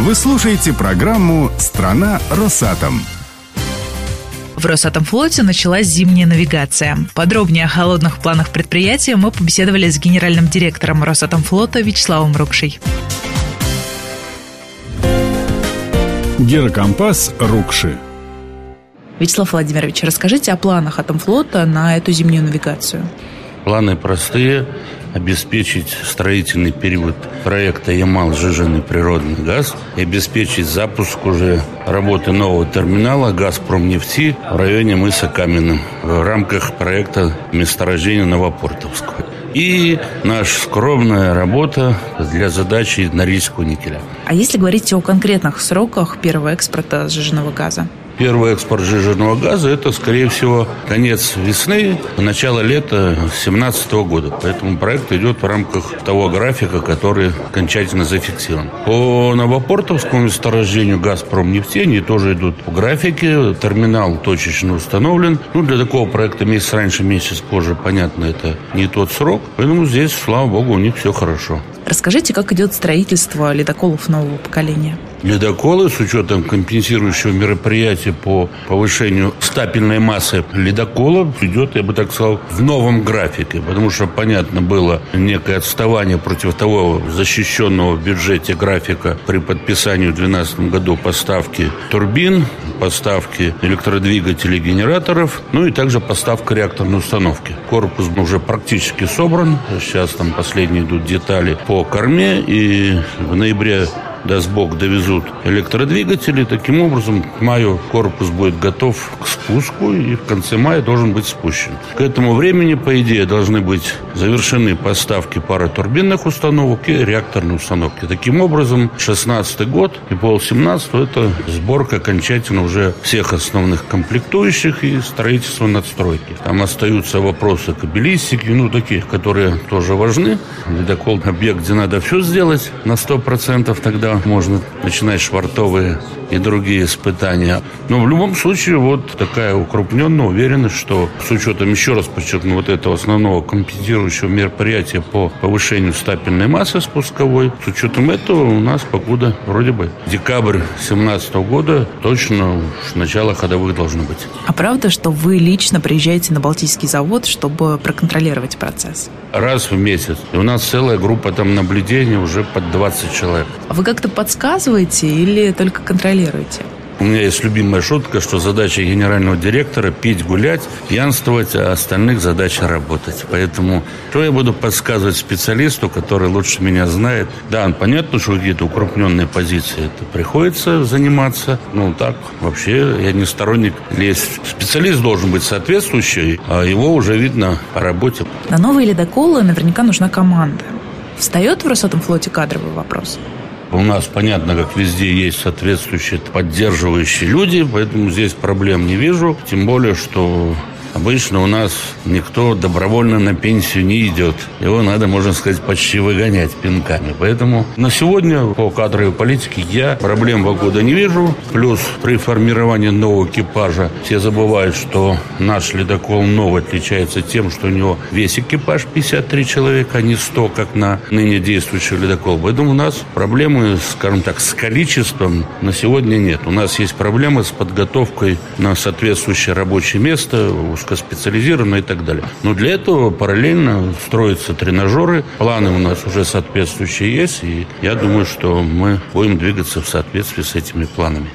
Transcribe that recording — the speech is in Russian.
Вы слушаете программу «Страна Росатом». В Росатомфлоте началась зимняя навигация. Подробнее о холодных планах предприятия мы побеседовали с генеральным директором Росатомфлота Вячеславом Рукшей. Герокомпас Рукши. Вячеслав Владимирович, расскажите о планах Атомфлота на эту зимнюю навигацию. Планы простые обеспечить строительный период проекта Ямал «Сжиженный природный газ» и обеспечить запуск уже работы нового терминала «Газпром нефти» в районе мыса Каменным в рамках проекта месторождения Новопортовского. И наша скромная работа для задачи Норильского никеля. А если говорить о конкретных сроках первого экспорта сжиженного газа? Первый экспорт жиженного газа – это, скорее всего, конец весны, начало лета 2017 года. Поэтому проект идет в рамках того графика, который окончательно зафиксирован. По Новопортовскому месторождению «Газпром нефти» они тоже идут по графике. Терминал точечно установлен. Ну, для такого проекта месяц раньше, месяц позже, понятно, это не тот срок. Поэтому здесь, слава богу, у них все хорошо. Расскажите, как идет строительство ледоколов нового поколения? Ледоколы с учетом компенсирующего мероприятия по повышению стапельной массы ледокола идет, я бы так сказал, в новом графике, потому что, понятно, было некое отставание против того защищенного в бюджете графика при подписании в 2012 году поставки турбин, поставки электродвигателей генераторов, ну и также поставка реакторной установки. Корпус уже практически собран, сейчас там последние идут детали по корме, и в ноябре даст Бог, довезут электродвигатели. Таким образом, к маю корпус будет готов к спуску и в конце мая должен быть спущен. К этому времени, по идее, должны быть завершены поставки паротурбинных установок и реакторной установки. Таким образом, 16 год и пол 17 это сборка окончательно уже всех основных комплектующих и строительство надстройки. Там остаются вопросы кабелистики, ну, таких, которые тоже важны. Ледокол объект, где надо все сделать на 100%, тогда можно начинать швартовые и другие испытания. Но в любом случае вот такая укрупненная уверенность, что с учетом, еще раз подчеркну, вот этого основного компенсирующего мероприятия по повышению стапельной массы спусковой, с учетом этого у нас покуда вроде бы декабрь 2017 года точно начало ходовых должно быть. А правда, что вы лично приезжаете на Балтийский завод, чтобы проконтролировать процесс? Раз в месяц. И у нас целая группа там наблюдения уже под 20 человек. А вы как-то подсказываете или только контролируете? У меня есть любимая шутка, что задача генерального директора – пить, гулять, пьянствовать, а остальных задача – работать. Поэтому что я буду подсказывать специалисту, который лучше меня знает? Да, понятно, что какие-то укрупненные позиции это приходится заниматься. Ну, так, вообще, я не сторонник лезть. Специалист должен быть соответствующий, а его уже видно по работе. На новые ледоколы наверняка нужна команда. Встает в Росатомфлоте кадровый вопрос? У нас, понятно, как везде есть соответствующие поддерживающие люди, поэтому здесь проблем не вижу. Тем более, что Обычно у нас никто добровольно на пенсию не идет. Его надо, можно сказать, почти выгонять пинками. Поэтому на сегодня по кадровой политике я проблем года не вижу. Плюс при формировании нового экипажа все забывают, что наш ледокол новый отличается тем, что у него весь экипаж 53 человека, а не 100, как на ныне действующий ледокол. Поэтому у нас проблемы, скажем так, с количеством на сегодня нет. У нас есть проблемы с подготовкой на соответствующее рабочее место, узкоспециализированно и так далее. Но для этого параллельно строятся тренажеры, планы у нас уже соответствующие есть, и я думаю, что мы будем двигаться в соответствии с этими планами.